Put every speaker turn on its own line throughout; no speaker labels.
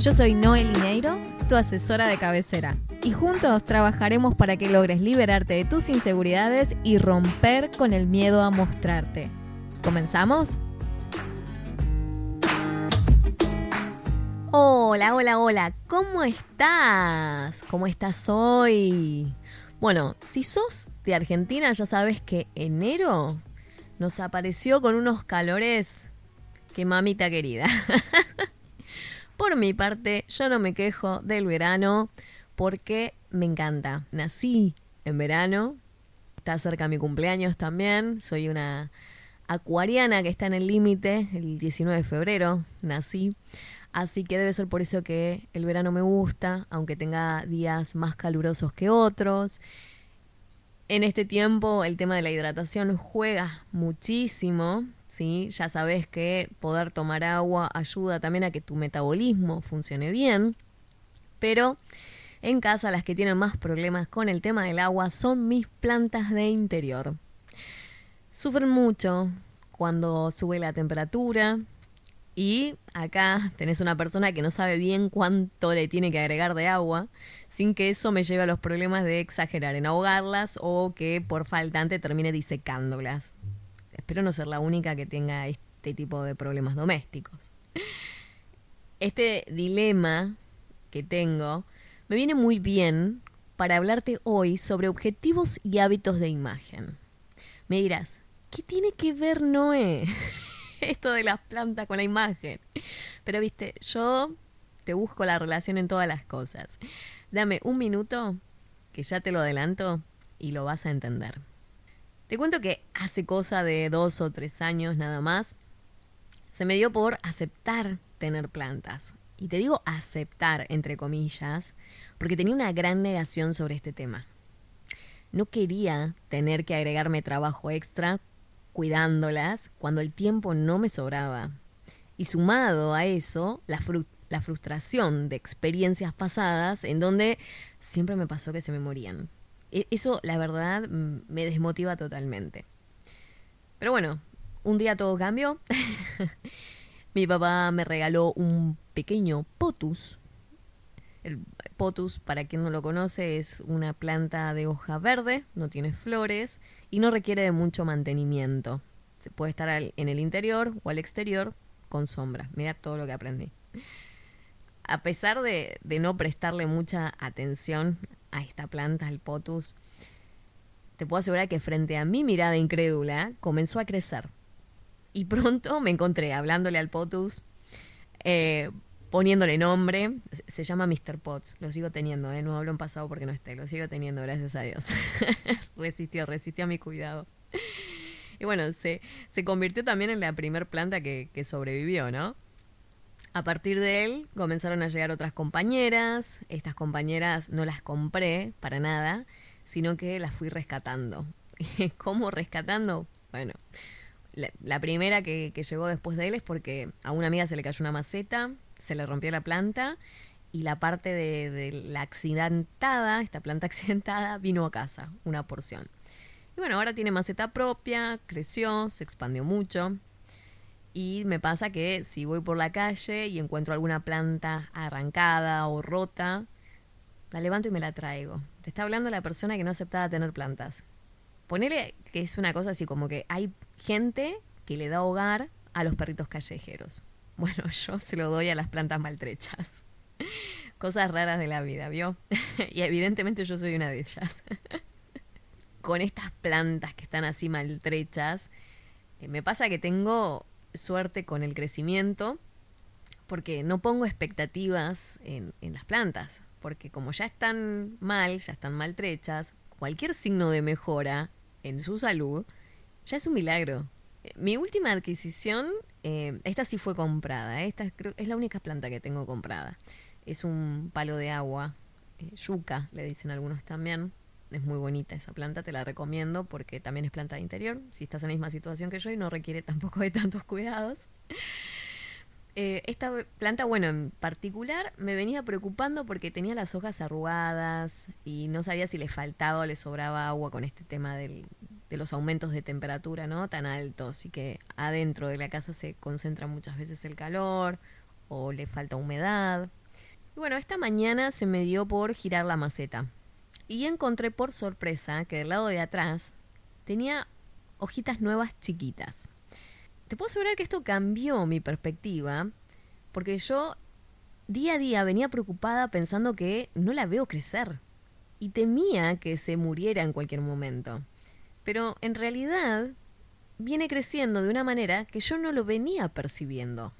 Yo soy Noel Lineiro, tu asesora de cabecera, y juntos trabajaremos para que logres liberarte de tus inseguridades y romper con el miedo a mostrarte. ¿Comenzamos? Hola, hola, hola, ¿cómo estás? ¿Cómo estás hoy? Bueno, si sos de Argentina ya sabes que enero nos apareció con unos calores que mamita querida. Por mi parte, yo no me quejo del verano porque me encanta. Nací en verano, está cerca mi cumpleaños también, soy una acuariana que está en el límite, el 19 de febrero nací, así que debe ser por eso que el verano me gusta, aunque tenga días más calurosos que otros. En este tiempo el tema de la hidratación juega muchísimo, ¿sí? Ya sabes que poder tomar agua ayuda también a que tu metabolismo funcione bien, pero en casa las que tienen más problemas con el tema del agua son mis plantas de interior. Sufren mucho cuando sube la temperatura y acá tenés una persona que no sabe bien cuánto le tiene que agregar de agua sin que eso me lleve a los problemas de exagerar en ahogarlas o que por faltante termine disecándolas espero no ser la única que tenga este tipo de problemas domésticos. Este dilema que tengo me viene muy bien para hablarte hoy sobre objetivos y hábitos de imagen. Me dirás, ¿qué tiene que ver Noé? Esto de las plantas con la imagen. Pero viste, yo te busco la relación en todas las cosas. Dame un minuto, que ya te lo adelanto, y lo vas a entender. Te cuento que hace cosa de dos o tres años nada más, se me dio por aceptar tener plantas. Y te digo aceptar, entre comillas, porque tenía una gran negación sobre este tema. No quería tener que agregarme trabajo extra cuidándolas cuando el tiempo no me sobraba. Y sumado a eso, la, la frustración de experiencias pasadas en donde siempre me pasó que se me morían. E-, eso, la verdad, me desmotiva totalmente. Pero bueno, un día todo cambió. Mi papá me regaló un pequeño potus. El potus, para quien no lo conoce, es una planta de hoja verde, no tiene flores y no requiere de mucho mantenimiento. Se puede estar en el interior o al exterior con sombra. Mira todo lo que aprendí. A pesar de, de no prestarle mucha atención a esta planta, el potus, te puedo asegurar que frente a mi mirada incrédula comenzó a crecer. Y pronto me encontré hablándole al potus, eh, poniéndole nombre. Se llama Mr. Potts, lo sigo teniendo, ¿eh? no hablo en pasado porque no esté, lo sigo teniendo, gracias a Dios. resistió, resistió a mi cuidado. Y bueno, se, se convirtió también en la primer planta que, que sobrevivió, ¿no? A partir de él comenzaron a llegar otras compañeras. Estas compañeras no las compré para nada, sino que las fui rescatando. ¿Cómo rescatando? Bueno, la, primera que, llegó después de él es porque a una amiga se le cayó una maceta, se le rompió la planta y la parte de, de la accidentada, esta planta accidentada, vino a casa, una porción. Y bueno, ahora tiene maceta propia, creció, se expandió mucho. Y me pasa que si voy por la calle y encuentro alguna planta arrancada o rota, la levanto y me la traigo. Te está hablando la persona que no aceptaba tener plantas. Ponele que es una cosa así como que hay gente que le da hogar a los perritos callejeros. Bueno, yo se lo doy a las plantas maltrechas. Cosas raras de la vida, ¿vio? y evidentemente yo soy una de ellas. Con estas plantas que están así maltrechas, eh, me pasa que tengo suerte con el crecimiento porque no pongo expectativas en, las plantas, porque como ya están mal, ya están maltrechas, cualquier signo de mejora en su salud ya es un milagro. Mi última adquisición, eh, esta sí fue comprada, ¿eh? esta creo, es la única planta que tengo comprada. Es un palo de agua, eh, yuca, le dicen algunos también. Es muy bonita esa planta, te la recomiendo porque también es planta de interior. Si estás en la misma situación que yo y no requiere tampoco de tantos cuidados. Eh, esta planta, bueno, en particular me venía preocupando porque tenía las hojas arrugadas y no sabía si le faltaba o le sobraba agua con este tema del, de los aumentos de temperatura, ¿no? Tan altos y que adentro de la casa se concentra muchas veces el calor o le falta humedad. Y bueno, esta mañana se me dio por girar la maceta y encontré por sorpresa que del lado de atrás tenía hojitas nuevas chiquitas. Te puedo asegurar que esto cambió mi perspectiva, porque yo día a día venía preocupada pensando que no la veo crecer y temía que se muriera en cualquier momento. Pero en realidad viene creciendo de una manera que yo no lo venía percibiendo.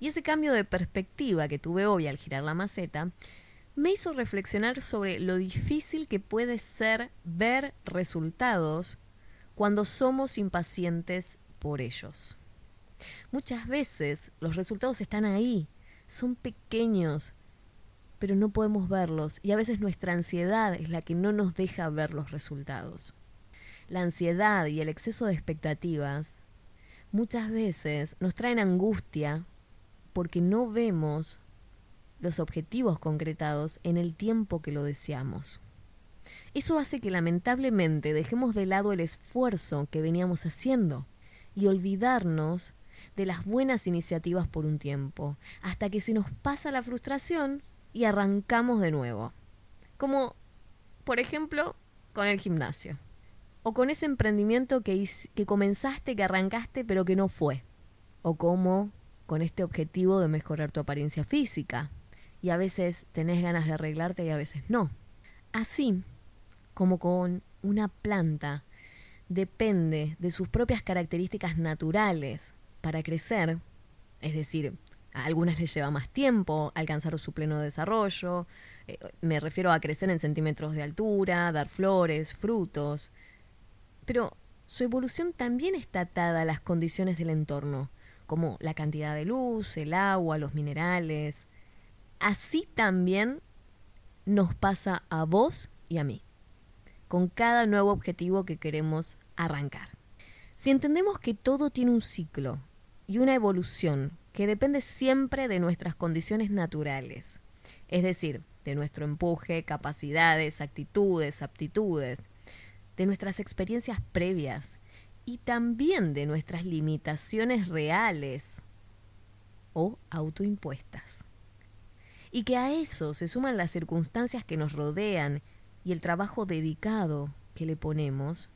Y ese cambio de perspectiva que tuve hoy al girar la maceta me hizo reflexionar sobre lo difícil que puede ser ver resultados cuando somos impacientes por ellos. Muchas veces los resultados están ahí, son pequeños, pero no podemos verlos y a veces nuestra ansiedad es la que no nos deja ver los resultados. La ansiedad y el exceso de expectativas muchas veces nos traen angustia porque no vemos los objetivos concretados en el tiempo que lo deseamos. Eso hace que lamentablemente dejemos de lado el esfuerzo que veníamos haciendo y olvidarnos de las buenas iniciativas por un tiempo, hasta que se nos pasa la frustración y arrancamos de nuevo. Como, por ejemplo, con el gimnasio. O con ese emprendimiento que, comenzaste, que arrancaste, pero que no fue. O como con este objetivo de mejorar tu apariencia física, y a veces tenés ganas de arreglarte y a veces no. Así como con una planta depende de sus propias características naturales para crecer, es decir, a algunas les lleva más tiempo alcanzar su pleno desarrollo, eh, me refiero a crecer en centímetros de altura, dar flores, frutos, pero su evolución también está atada a las condiciones del entorno, como la cantidad de luz, el agua, los minerales, así también nos pasa a vos y a mí, con cada nuevo objetivo que queremos arrancar. Si entendemos que todo tiene un ciclo y una evolución que depende siempre de nuestras condiciones naturales, es decir, de nuestro empuje, capacidades, actitudes, aptitudes, de nuestras experiencias previas y también de nuestras limitaciones reales o autoimpuestas y que a eso se suman las circunstancias que nos rodean y el trabajo dedicado que le ponemos,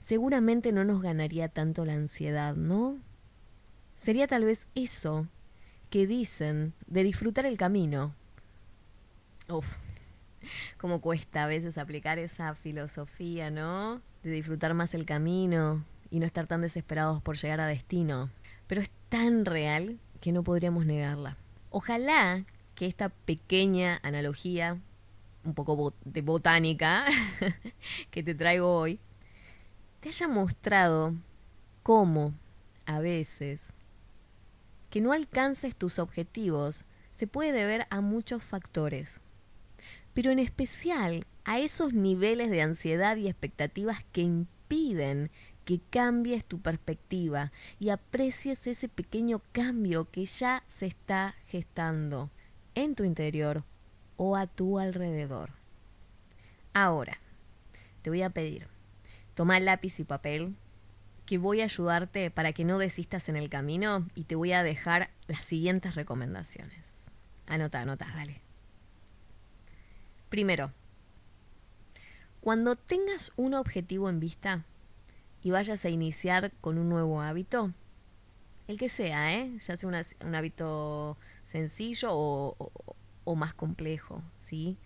seguramente no nos ganaría tanto la ansiedad, ¿no? Sería tal vez eso que dicen de disfrutar el camino. Uf, cómo cuesta a veces aplicar esa filosofía, ¿no? De disfrutar más el camino y no estar tan desesperados por llegar a destino. Pero es tan real que no podríamos negarla. Ojalá que esta pequeña analogía, un poco de botánica, que te traigo hoy, te haya mostrado cómo a veces que no alcances tus objetivos se puede deber a muchos factores, pero en especial a esos niveles de ansiedad y expectativas que impiden que cambies tu perspectiva y aprecies ese pequeño cambio que ya se está gestando en tu interior o a tu alrededor. Ahora, te voy a pedir, toma lápiz y papel, que voy a ayudarte para que no desistas en el camino y te voy a dejar las siguientes recomendaciones. Anota, anota, dale. Primero, cuando tengas un objetivo en vista y vayas a iniciar con un nuevo hábito, el que sea, ¿eh? ya sea un hábito sencillo o, más complejo, ¿sí?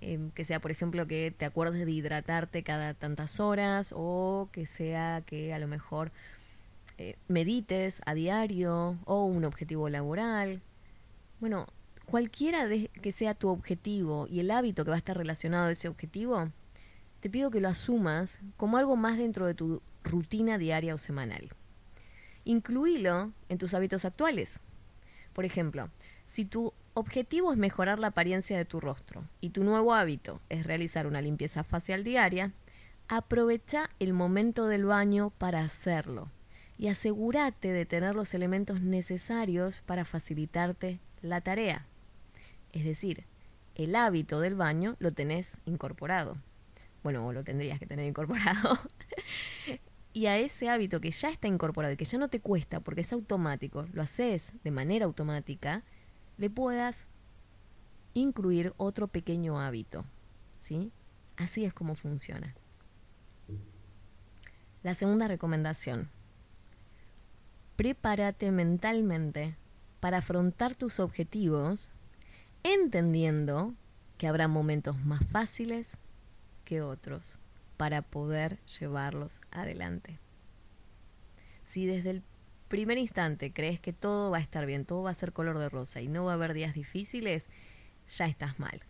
Em, que sea, por ejemplo, que te acuerdes de hidratarte cada tantas horas o que sea que a lo mejor eh, medites a diario o un objetivo laboral. Bueno, cualquiera de, que sea tu objetivo y el hábito que va a estar relacionado a ese objetivo, te pido que lo asumas como algo más dentro de tu rutina diaria o semanal. Incluílo en tus hábitos actuales. Por ejemplo, si tu objetivo es mejorar la apariencia de tu rostro y tu nuevo hábito es realizar una limpieza facial diaria, aprovecha el momento del baño para hacerlo y asegúrate de tener los elementos necesarios para facilitarte la tarea. Es decir, el hábito del baño lo tenés incorporado. Bueno, lo tendrías que tener incorporado. y a ese hábito que ya está incorporado y que ya no te cuesta porque es automático, lo haces de manera automática, le puedas incluir otro pequeño hábito. ¿Sí? Así es como funciona. La segunda recomendación. Prepárate mentalmente para afrontar tus objetivos entendiendo que habrá momentos más fáciles que otros para poder llevarlos adelante. Si desde el primer instante crees que todo va a estar bien, todo va a ser color de rosa y no va a haber días difíciles, ya estás mal.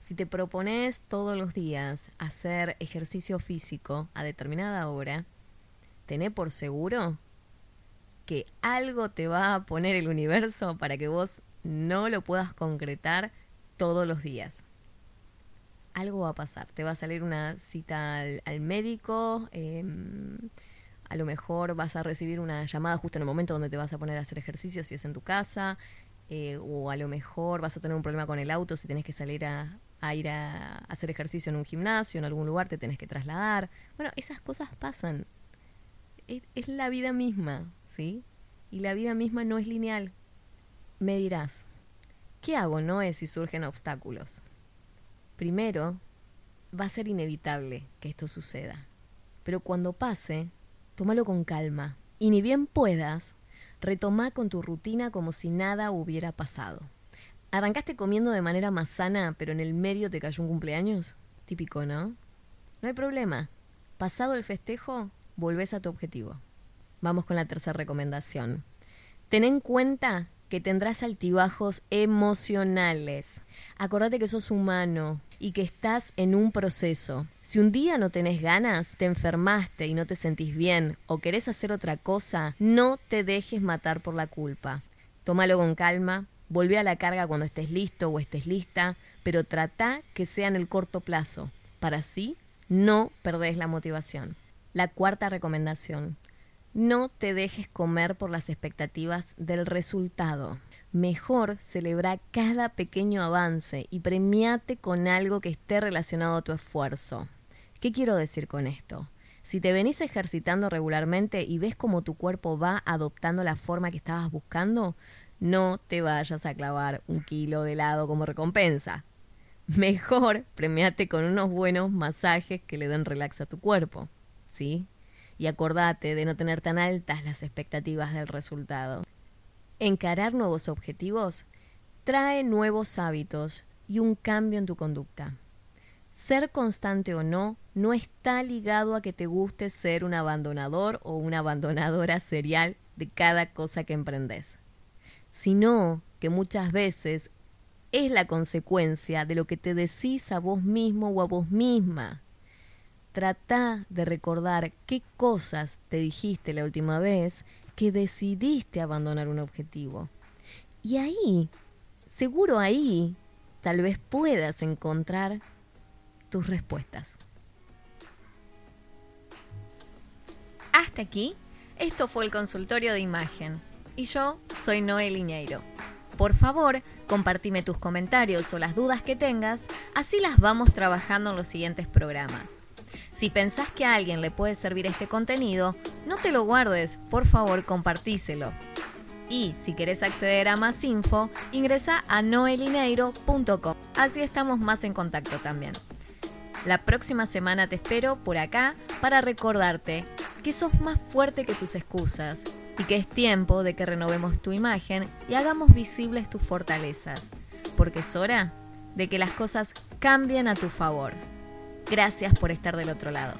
Si te propones todos los días hacer ejercicio físico a determinada hora, tené por seguro que algo te va a poner el universo para que vos no lo puedas concretar todos los días. Algo va a pasar. Te va a salir una cita al, médico. Em, a lo mejor vas a recibir una llamada justo en el momento donde te vas a poner a hacer ejercicio si es en tu casa. Eh, o a lo mejor vas a tener un problema con el auto si tenés que salir a, ir a hacer ejercicio en un gimnasio, en algún lugar te tenés que trasladar. Bueno, esas cosas pasan. es la vida misma, ¿sí? Y la vida misma no es lineal. Me dirás, ¿qué hago, Noé, si surgen obstáculos? Primero, va a ser inevitable que esto suceda. Pero cuando pase, tómalo con calma. Y ni bien puedas, retoma con tu rutina como si nada hubiera pasado. ¿Arrancaste comiendo de manera más sana, pero en el medio te cayó un cumpleaños? Típico, ¿no? No hay problema. Pasado el festejo, volvés a tu objetivo. Vamos con la tercera recomendación. Ten en cuenta que tendrás altibajos emocionales. Acordate que sos humano y que estás en un proceso. Si un día no tenés ganas, te enfermaste y no te sentís bien o querés hacer otra cosa, no te dejes matar por la culpa. Tómalo con calma, volvé a la carga cuando estés listo o estés lista, pero trata que sea en el corto plazo. Para así no perdés la motivación. La cuarta recomendación. No te dejes comer por las expectativas del resultado. Mejor celebra cada pequeño avance y premiate con algo que esté relacionado a tu esfuerzo. ¿Qué quiero decir con esto? Si te venís ejercitando regularmente y ves cómo tu cuerpo va adoptando la forma que estabas buscando, no te vayas a clavar un kilo de helado como recompensa. Mejor premiate con unos buenos masajes que le den relax a tu cuerpo. ¿Sí? y acordate de no tener tan altas las expectativas del resultado. Encarar nuevos objetivos trae nuevos hábitos y un cambio en tu conducta. Ser constante o no no está ligado a que te guste ser un abandonador o una abandonadora serial de cada cosa que emprendes, sino que muchas veces es la consecuencia de lo que te decís a vos mismo o a vos misma. Trata de recordar qué cosas te dijiste la última vez que decidiste abandonar un objetivo. Y ahí, seguro ahí, tal vez puedas encontrar tus respuestas. Hasta aquí, esto fue el consultorio de imagen. Y yo soy Noel Iñeiro. Por favor, compartime tus comentarios o las dudas que tengas, así las vamos trabajando en los siguientes programas. Si pensás que a alguien le puede servir este contenido, no te lo guardes, por favor compartíselo. Y si querés acceder a más info, ingresa a noelineiro.com. Así estamos más en contacto también. La próxima semana te espero por acá para recordarte que sos más fuerte que tus excusas y que es tiempo de que renovemos tu imagen y hagamos visibles tus fortalezas, porque es hora de que las cosas cambien a tu favor. Gracias por estar del otro lado.